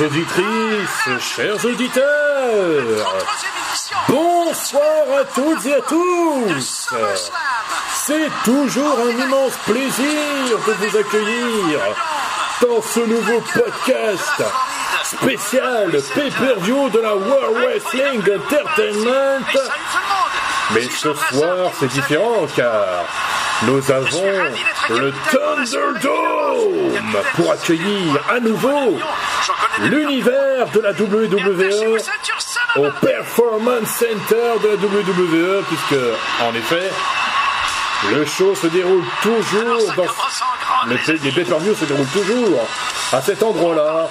Auditrices, chers auditeurs, bonsoir à toutes et à tous. C'est toujours un immense plaisir de vous accueillir dans ce nouveau podcast spécial pay-per-view de la World Wrestling Entertainment. Mais ce soir, c'est différent car nous avons le Thunderdome pour accueillir à nouveau l'univers de la WWE au Performance Center de la WWE, puisque, en effet, le show se déroule toujours dans le, les pay-per-view se déroulent toujours à cet endroit-là.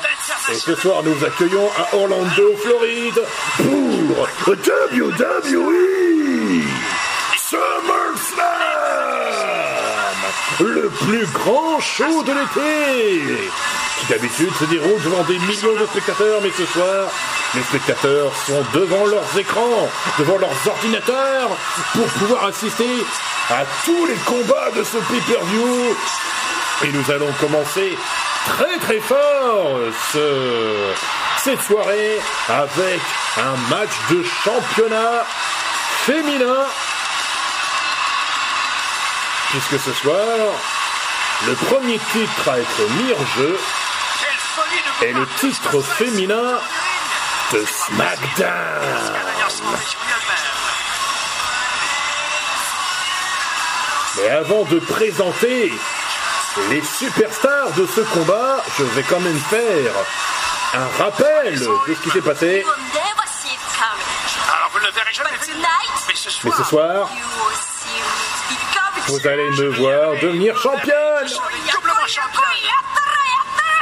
Et ce soir, nous vous accueillons à Orlando, Floride, pour WWE le plus grand show de l'été, qui d'habitude se déroule devant des millions de spectateurs, mais ce soir, les spectateurs sont devant leurs écrans, devant leurs ordinateurs, pour pouvoir assister à tous les combats de ce pay-per-view. Et nous allons commencer très très fort ce, cette soirée avec un match de championnat féminin. Puisque ce soir, le premier titre à être mis en jeu est le titre féminin de SmackDown. Mais avant de présenter les superstars de ce combat, je vais quand même faire un rappel de ce qui s'est passé. Alors vous ne le verrez jamais. Mais ce Mais soir, ce soir, vous allez me voir devenir championne.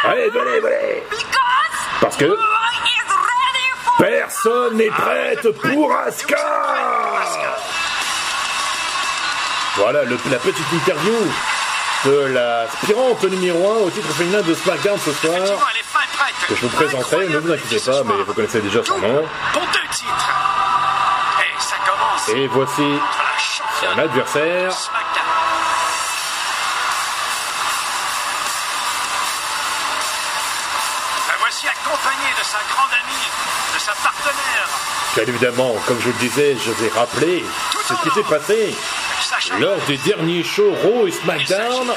Allez, venez, venez. Parce que personne n'est prête pour Asuka. Voilà le- la petite interview de l'aspirante numéro 1 au titre féminin de SmackDown ce soir. Que je vous présenterai, ne vous inquiétez pas, mais vous connaissez déjà son nom. Titres. Et voici son adversaire. Bien évidemment, comme je le disais, je vais rappeler ce qui s'est passé lors des derniers shows Raw et SmackDown.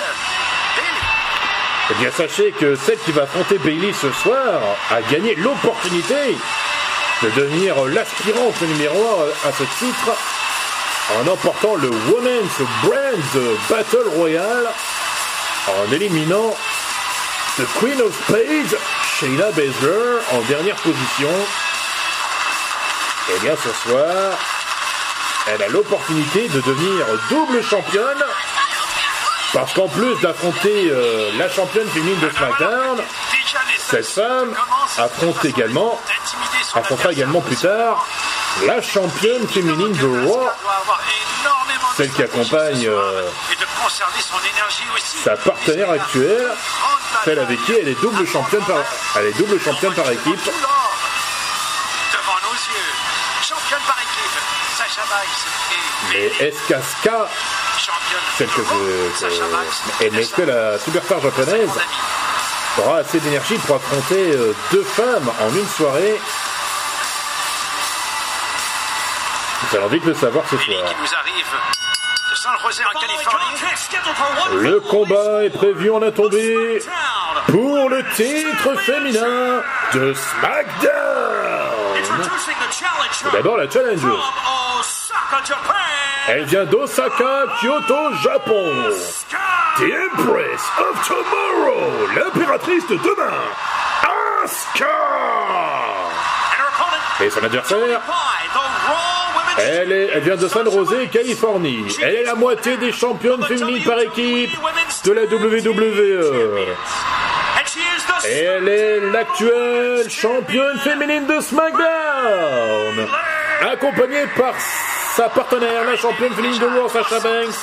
Eh bien, sachez que celle qui va affronter Bailey ce soir a gagné l'opportunité de devenir l'aspirante numéro 1 à ce titre en emportant le Women's Brand Battle Royale en éliminant The Queen of Spades, Shayna Baszler, en dernière position. Eh bien, ce soir, elle a l'opportunité de devenir double championne parce qu'en plus d'affronter euh, la championne féminine de SmackDown, cette femme affronte également, affrontera également plus tard la championne féminine de Raw, celle qui accompagne euh, sa partenaire actuelle, celle avec qui elle est double championne par, elle est double championne par équipe. Et Mais est-ce qu'Asuka, championne celle que je, Sacha que- la superstar japonaise, aura assez d'énergie pour affronter euh, deux femmes en une soirée? Nous allons vite le savoir ce soir. Le combat est prévu en attendée pour le titre féminin de SmackDown. D'abord la challenger. Elle vient d'Osaka, Kyoto, Japon. The Empress of Tomorrow, l'impératrice de demain, Asuka. Et son adversaire, elle, est, elle vient de San José, Californie. Elle est la moitié des championnes féminines par équipe de la WWE. Et elle est l'actuelle championne féminine de SmackDown. Accompagnée par sa partenaire, la championne féminine de Raw, Sasha Banks.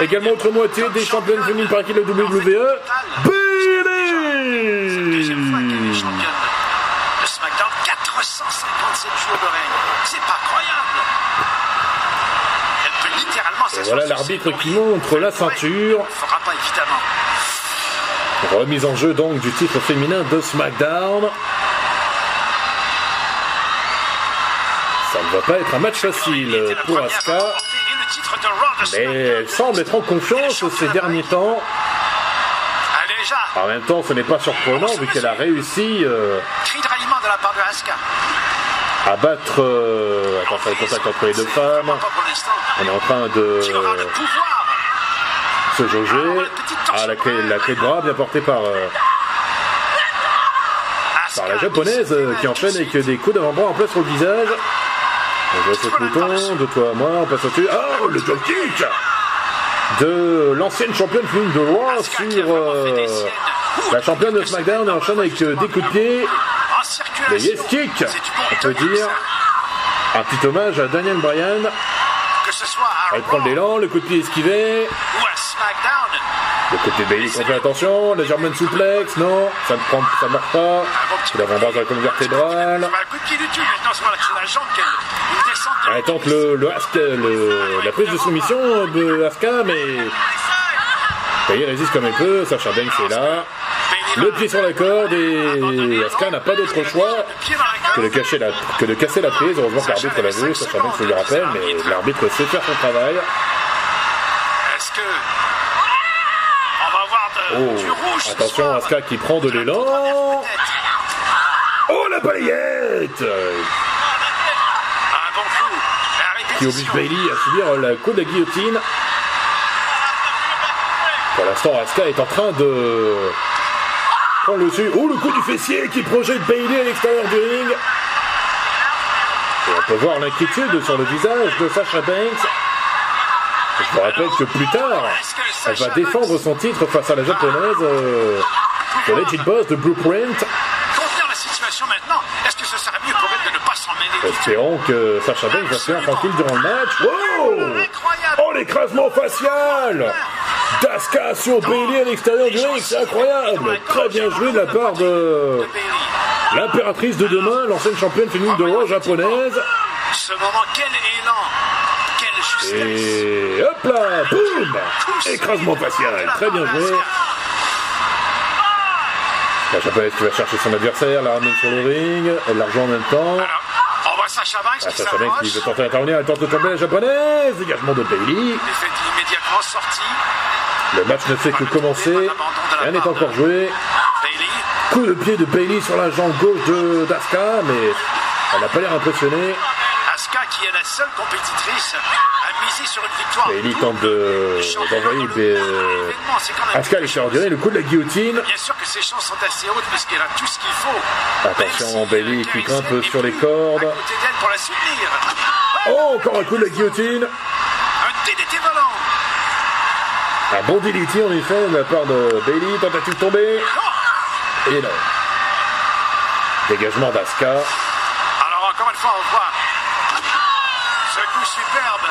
Également autre moitié des championnes féminines par équipe de la WWE, Deuxième fois qu'elle est Bayley. championne de SmackDown, 457 jours de règne. C'est pas croyable. Elle peut littéralement Et s'asseoir voilà l'arbitre qui montre la ceinture. elle fera pas évidemment. Remise en jeu donc du titre féminin de SmackDown. Ne va pas être un match facile pour Asuka, mais elle semble être en confiance ces derniers temps. En même temps, ce n'est pas surprenant vu qu'elle a réussi euh, à battre. Euh, attends, le contact entre les deux femmes. On est en train de se jauger. Ah, la clé, la clé de bras bien portée par. Euh, par la japonaise qui enchaîne avec des coups d'avant-bras en place sur le visage. On ce bouton, de toi à moi, on passe au-dessus. Oh, le drop kick de l'ancienne championne féminine de Raw sur euh, la championne de SmackDown enchaîne avec des coups de pied. Le yes kick, on peut dire. Un petit hommage à Daniel Bryan. Elle prend l'élan, le coup de pied esquivé. Le côté Bailey qu'on fait attention, la German souplex, non, ça ne prend, ça marche pas. C'est l'avant-bras dans la colonne vertébrale. Elle tente le, le, le, la prise de soumission de Asuka, mais Bailey résiste comme elle peut. Sacha Banks est là. Le pied sur la corde et Asuka n'a pas d'autre choix que de, cacher la, que de casser la prise. Heureusement que l'arbitre l'a vu, Sacha Banks le rappelle, mais l'arbitre sait faire son travail. Oh, attention, Asuka qui prend de l'élan. Oh, la balayette Qui oblige Bailey à subir la coup de la guillotine. Pour l'instant, Asuka est en train de prendre le dessus. Oh, le coup du fessier qui projette Bailey à l'extérieur du ring. Et on peut voir l'inquiétude sur le visage de Sasha Banks. Je me rappelle que plus tard, elle va défendre son titre face à la japonaise euh, de Legend Boss de Blueprint. la situation maintenant, est-ce que ce serait mieux pour elle de ne pas s'en mêler Espérons que Sacha Banks va se faire tranquille durant le match. Wow Oh, l'écrasement facial Daska sur Bailey à l'extérieur du ring, c'est incroyable Très bien joué de la part de l'impératrice de demain, l'ancienne championne féminine de Raw japonaise. Ce moment, quel élan et hop là, boum Écrasement facial, très bien joué. La japonaise qui va chercher son adversaire, la ramène sur le ring, elle la rejoint en même temps. Sacha Banks ah, Sacha Banks qui veut tenter d'intervenir, elle tente de tomber la japonaise, dégagement de Bailey. immédiatement sorti. Le match ne fait que commencer, rien n'est encore joué. Coup de pied de Bailey sur la jambe gauche de Daska, mais elle n'a pas l'air impressionnée. Asuka qui est la seule compétitrice sur une victoire. Bailey tente d'envoyer de, Asuka à l'extérieur le coup de la guillotine. Bien sûr que ses chances sont assez hautes parce qu'elle a tout ce qu'il faut. Attention, Bailey qui grimpe sur les cordes. Pour la soutenir. Oh, encore un coup de la guillotine. Un DDT volant. Un bon DDT en effet de la part de Bailey. Tentative tombée. Et là. Dégagement d'Asuka. Alors encore une fois, on voit ce coup superbe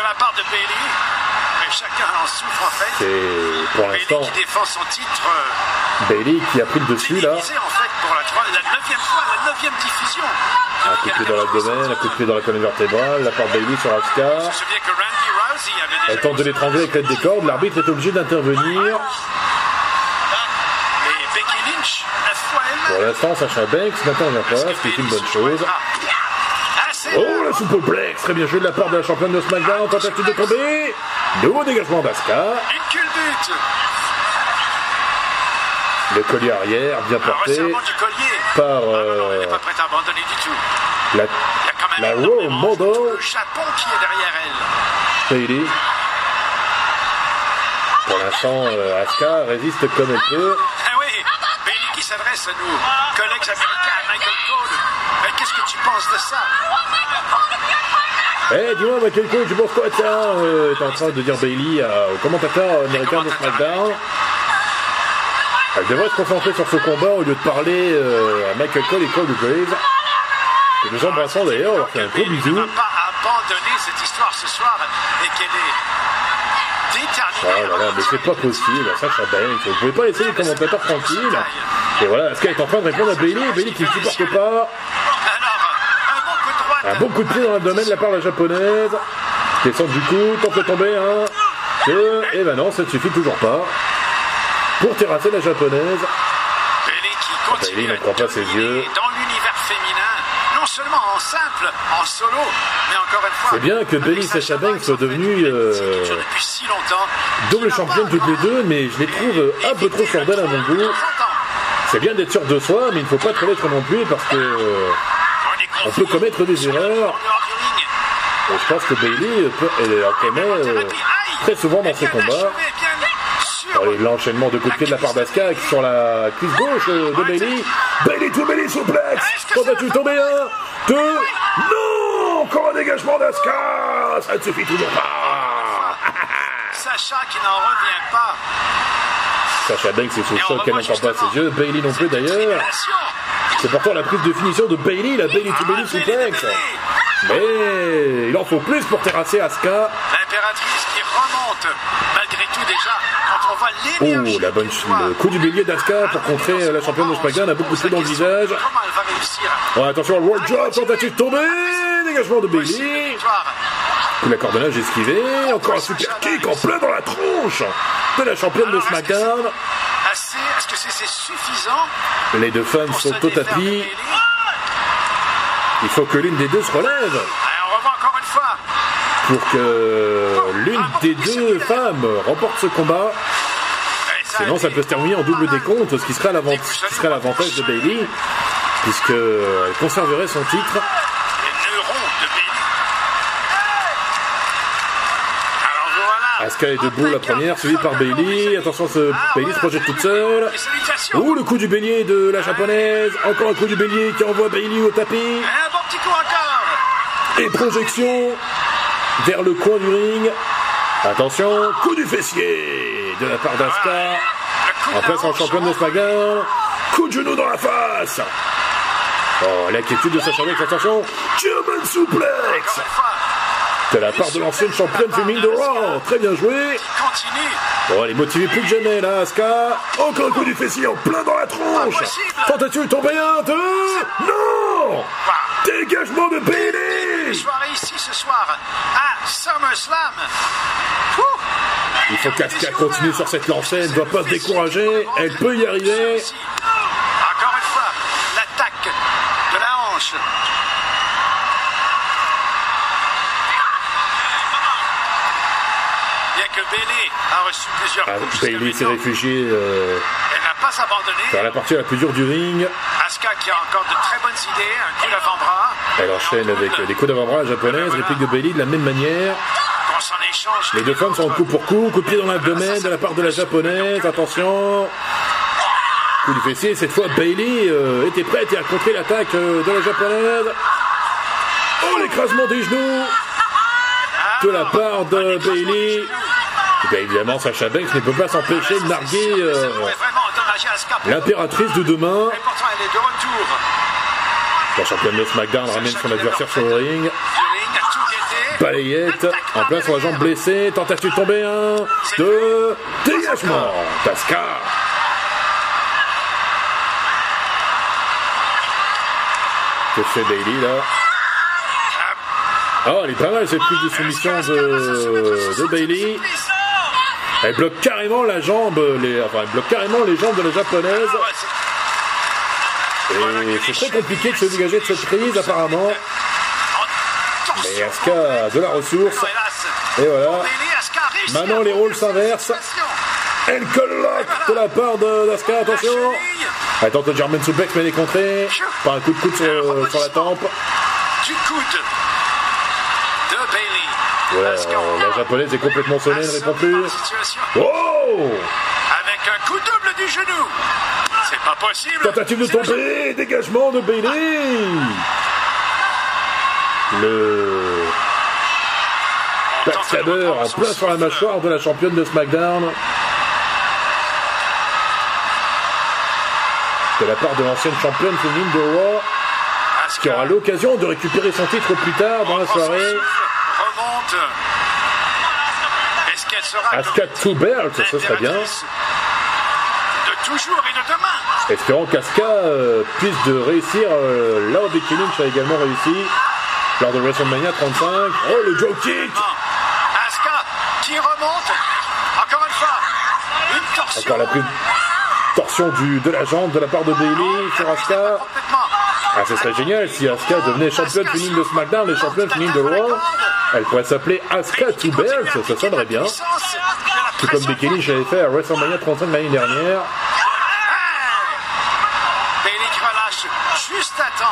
de la part de Bailey. Mais chacun en souffre en fait. C'est pour l'instant. qui défend son titre. Bailey qui a pris le dessus là. en fait pour la, 3, la 9 fois, la 9 diffusion. Un coup de pied dans l'abdomen, un coup de pied dans la colonne vertébrale, la part de Bailey sur Asuka. Elle tente de l'étrangler avec l'aide des cordes, l'arbitre est obligé d'intervenir. Pour l'instant, Sacha Banks n'intervient pas, ce qui est une bonne chose. Oh, la soupoplex Très bien joué de la part de la championne de SmackDown. Tentative de tomber. Nouveau dégagement d'Asuka. Le collier arrière, bien porté. Par. Euh, pas prête à abandonner du tout. La, la Raw Model. Le Japon qui est derrière elle. Bailey. Pour l'instant, euh, Asuka résiste comme elle peut. Ah oui, Bailey qui s'adresse à nos collègues américains, Michael Cole. Qu'est-ce que tu penses de ça? Eh, dis-moi, Michael Cole, tu penses quoi de ça euh, T'es en train de dire Bailey au commentateur américain de SmackDown? Elle devrait se concentrer sur ce combat au lieu de parler euh, à Michael Cole et Cole Graves. Que nous embrassons d'ailleurs, leur fait un gros bisou. Ne pas abandonner cette histoire ce soir et qu'elle est déterminée. Oh là là, mais c'est pas possible, Sacha Banks. Vous pouvez pas laisser les commentateurs tranquilles. Et voilà, Asuka est en train de répondre à Bailey, Bailey qui ne supporte pas. Un bon coup de pied dans l'abdomen de la part de la japonaise. Descend du coup, tente de tomber, un, deux, et ben non, ça ne suffit toujours pas. pour terrasser la japonaise. Qui continue Bailey ne pas ses yeux. dans l'univers féminin, non seulement en simple, en solo, mais encore une fois. C'est bien que avec Bailey Sacha Banks soit devenue, euh, si Double championne toutes les deux, mais je les trouve un peu trop sur à mon goût. 30 ans. C'est bien d'être sûr de soi, mais il ne faut pas trop l'être non plus parce que euh, On, peut commettre des erreurs. Et je pense que Bailey peut, en commet euh, très souvent dans ses combats. L'enchaînement de coups de pied de la part d'Aska sur la cuisse gauche euh, de Bailey. Bailey to Bailey souplex. Tentative de tomber un, deux, non Encore un dégagement d'Aska Ça ne suffit toujours pas Sacha qui n'en revient pas. Sacha Banks est sous choc, elle n'entend pas ses yeux. Bailey non plus d'ailleurs. C'est pourtant la prise de finition de Bailey, la Bailey to Bailey. Bailey. Mais il en faut plus pour terrasser Asuka. L'impératrice qui remonte, malgré tout déjà, quand on voit Oh, la bonne le coup du bélier d'Asuka pour contrer la championne de SmackDown a beaucoup pris dans le visage. Oh, attention, le World Drop, tentative de tomber, dégagement de Bailey. Coup de la cordonnage esquivé, encore un super kick en plein dans la tronche de la championne de SmackDown. Assez Est-ce que c'est suffisant Les deux femmes sont au tapis. Il faut que l'une des deux se relève Ah, On revoit encore une fois. pour que l'une des deux femmes remporte ce combat. Sinon, ça peut se terminer en double décompte, ce qui serait l'avantage de Bailey, puisqu'elle conserverait son titre. Asuka est debout, la première, suivie par Bailey. Attention, ce Bailey se projette toute seule. Ouh, le coup du bélier de la japonaise. Encore un coup du bélier qui envoie Bailey au tapis. Et projection vers le coin du ring. Attention, coup du fessier de la part d'Asuka. En la en championne de. SmackDown. Coup de genou dans la face. Oh, l'inquiétude de Sacha Banks. Attention, German suplex. De la part de l'ancienne championne féminine de Raw. Très bien joué. Continue. Oh, elle est motivée plus que jamais, là, Asuka. Encore un coup du fessier en plein dans la tronche. Tentative de tomber un, deux. Non Dégagement de Bailey soirée ici ce soir à SummerSlam. Ouh. Il faut qu'Asuka continue sur cette lancée. Elle ne doit pas se décourager. Elle peut y arriver. Ici. Encore une fois, l'attaque de la hanche. Bien que Bailey a reçu plusieurs Ah, coups jusqu'à Bailey s'est réfugié euh, elle n'a pas abandonné. vers la partie la plus dure du ring. Asuka qui a encore de très bonnes idées, un coup d'avant-bras. Elle enchaîne avec des coups d'avant-bras japonaises. Réplique de Bailey de la même manière. Les deux femmes sont en coup pour coup. Coup de pied dans l'abdomen de la part de la japonaise. Attention. Coup du fessier. Cette fois, Bailey euh, était prête et a contré l'attaque euh, de la japonaise. Oh, l'écrasement des genoux de la part de Bailey. Et bien évidemment, Sacha Banks ne peut pas s'empêcher de narguer euh, l'impératrice de demain. La championne de SmackDown ramène son adversaire sur le ring. Balayette en place sur la jambe blessée. Tentative de tomber un, deux, dégagement. Tasca. Que fait Bailey là? Oh, elle est pas mal cette prise de soumission de, de Bailey. Elle bloque carrément la jambe, les, enfin elle bloque carrément les jambes de la japonaise. Ah Et c'est très compliqué de se dégager de cette prise apparemment. Mais Asuka a de la ressource. Et voilà. Maintenant les rôles s'inversent. Elle lock de la part d'Asuka, attention. Elle tente German suplex mais elle est contrée par un coup de coude sur, sur la tempe. Du coude. Voilà, la japonaise est complètement sonnée, elle ne répond plus. Oh Avec un coup double du genou. C'est pas possible. Tentative de tomber, dégagement de Bailey. Le backstabber son plein sur la mâchoire de la championne de SmackDown. De la part de l'ancienne championne féminine de Raw, qui aura l'occasion de récupérer son titre plus tard dans la soirée. Remonte. Est-ce qu'elle sera ce serait bien. De toujours et de demain. Espérons qu'Asuka euh, puisse de réussir euh, là où Becky Lynch a également réussi lors de WrestleMania 35. Oh le Joe Kick Asuka qui remonte. Encore une fois. Une torsion. Encore la prise torsion du, de la jambe de la part de Bailey sur Asuka. Ah, ce serait génial si Asuka devenait championne féminine de SmackDown et championne féminine de Raw. Elle pourrait s'appeler Asuka to ça sonnerait bien. Tout comme Becky Lynch avait fait à WrestleMania 35 l'année dernière. Bailey qui relâche juste à temps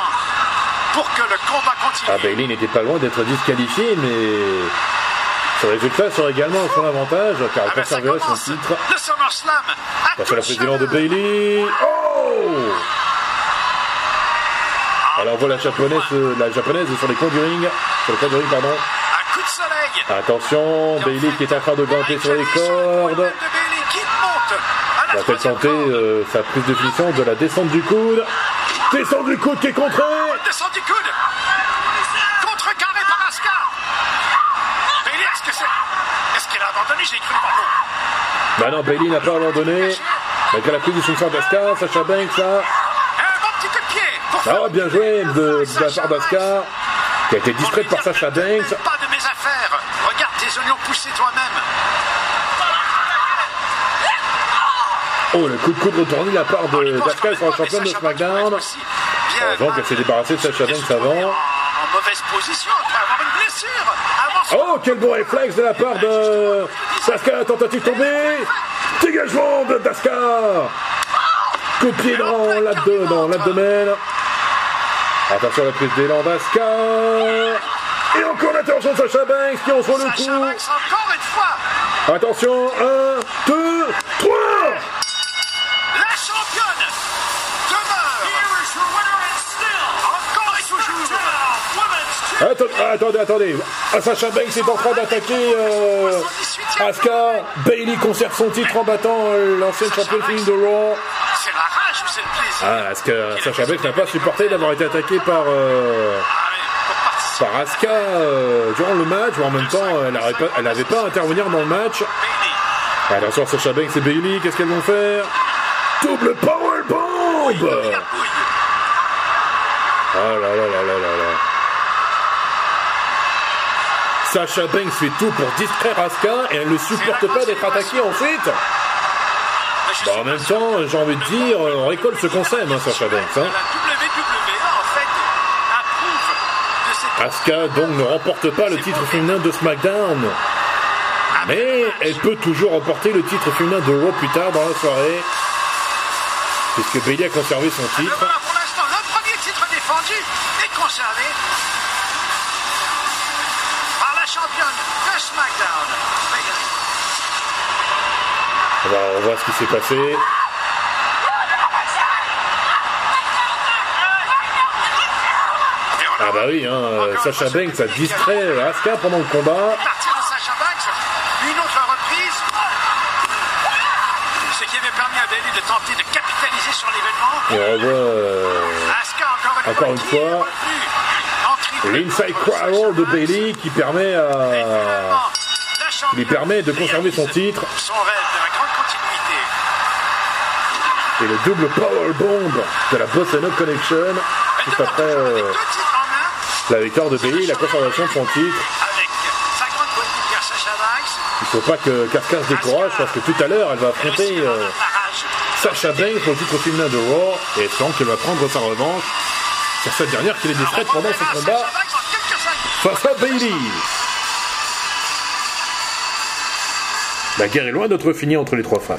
pour que le combat continue. Ah, Bailey n'était pas loin d'être disqualifié, mais ce résultat serait également son avantage, car elle Ah ben, conserverait son titre. Le SummerSlam. Face à la présidente de. Bailey. Oh Alors on voit la japonaise, la japonaise sur les coins du ring, sur le coin du ring, pardon. Un coup de soleil. Attention, Bailey qui est en train de grimper sur les cordes. La tenter corde. euh, sa prise de finition de la descente du coude Descente du coude qui est contrée Descend du coude. Contrecarré par Asuka. Bailey, est-ce que c'est. Est-ce qu'elle a abandonné? J'ai cru pardon. Bah non, Bailey n'a pas abandonné. Malgré la prise de finition d'Asuka, Sacha Banks là. Faire Ah, bien joué de, de la part qui a été distraite par Sacha Banks. Pousser toi-même. Oh, le coup de coude retourné de la part de- d'Asuka sur championne mais de SmackDown. bien Heureusement qu'elle s'est débarrassée de Sacha Banks avant. En, en mauvaise position après avoir une blessure. Avant Oh, quel bon réflexe de la part de Saska, tentative tombée. Dégagement de Daska. Coup de pied dans l'abdomen. Attention à la prise d'élan d'Aska. L'intervention de Sacha Banks qui en soit le Sacha coup. Banks encore une fois. Attention, 1, 2, 3. La championne demeure. Encore et toujours. Attendez, attendez, attendez. Ah, Sacha Banks est en train d'attaquer euh, Asuka. Bailey conserve son titre en battant euh, l'ancienne championne de Raw. C'est la rage ou c'est le plaisir Ah, Asuka, Sacha Banks n'a pas supporté d'avoir été attaqué par, euh, Ah Asuka euh, durant le match, ou en même temps, elle n'avait pas, elle à intervenir dans le match. Bailey. Attention, Sacha Banks et Bailey, qu'est-ce qu'elles vont faire? Double powerbomb Il bouille. Oh là là là là là là. Sacha Banks fait tout pour distraire Asuka et elle ne supporte pas d'être attaquée ensuite. Bah, en même temps, j'ai envie de dire, on récolte ce qu'on sème, hein, Sacha Banks. Hein. La WWE, en fait, approuve de cette Asuka donc ne remporte pas le titre féminin de SmackDown. Mais elle peut toujours remporter le titre féminin de Raw plus tard dans la soirée. Puisque Bailey a conservé son Le titre. voilà pour l'instant, le premier titre défendu est conservé par la championne de SmackDown. Bayley. On va, on va voir ce qui s'est passé. Et on Ah bah oui, hein, Sacha Banks a distrait Asuka pendant le combat. partir de Sacha Banks, une autre reprise. Ce qui avait permis à Bailey de tenter de capitaliser sur l'événement. Et on revoit euh, Asuka, encore une fois, qui l'inside cradle de Bailey qui permet à, championne lui permet de conserver son titre. Son rêve de la grande continuité. et le double powerbomb de la Boss Up Connection. Juste après euh, deux titres en main. La victoire de Bailey, la conservation de son titre. Il faut pas que Carcass décourage parce que tout à l'heure elle va affronter euh. Sacha Banks pour le titre féminin de Raw et espérant qu'elle va prendre sa revanche sur cette dernière qui est distraite pendant ce combat face Bailey. La guerre est loin d'être finie entre les trois femmes.